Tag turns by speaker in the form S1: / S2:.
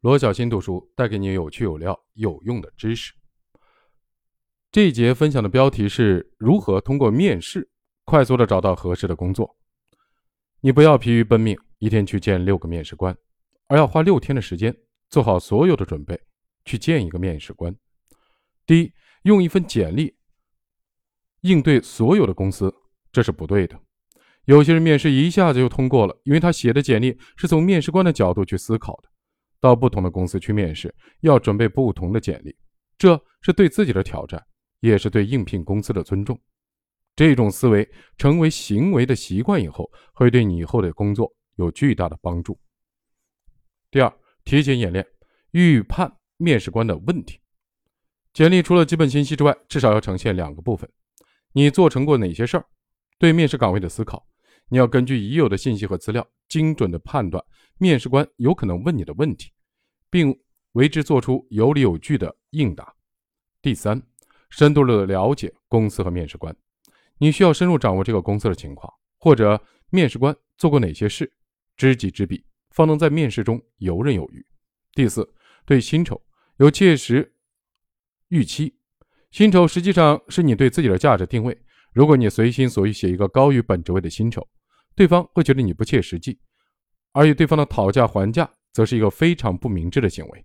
S1: 罗小新读书带给你有趣有料有用的知识。这一节分享的标题是如何通过面试快速的找到合适的工作。你不要疲于奔命，一天去见六个面试官，而要花六天的时间做好所有的准备，去见一个面试官。第一，用一份简历应对所有的公司，这是不对的。有些人面试一下子就通过了，因为他写的简历是从面试官的角度去思考的。到不同的公司去面试，要准备不同的简历，这是对自己的挑战，也是对应聘公司的尊重。这种思维成为行为的习惯以后，会对你以后的工作有巨大的帮助。第二，提前演练，预判面试官的问题。简历除了基本信息之外，至少要呈现两个部分：你做成过哪些事儿，对面试岗位的思考。你要根据已有的信息和资料，精准的判断面试官有可能问你的问题，并为之做出有理有据的应答。第三，深度的了解公司和面试官，你需要深入掌握这个公司的情况，或者面试官做过哪些事，知己知彼，方能在面试中游刃有余。第四，对薪酬有切实预期，薪酬实际上是你对自己的价值定位。如果你随心所欲写一个高于本职位的薪酬，对方会觉得你不切实际，而与对方的讨价还价则是一个非常不明智的行为。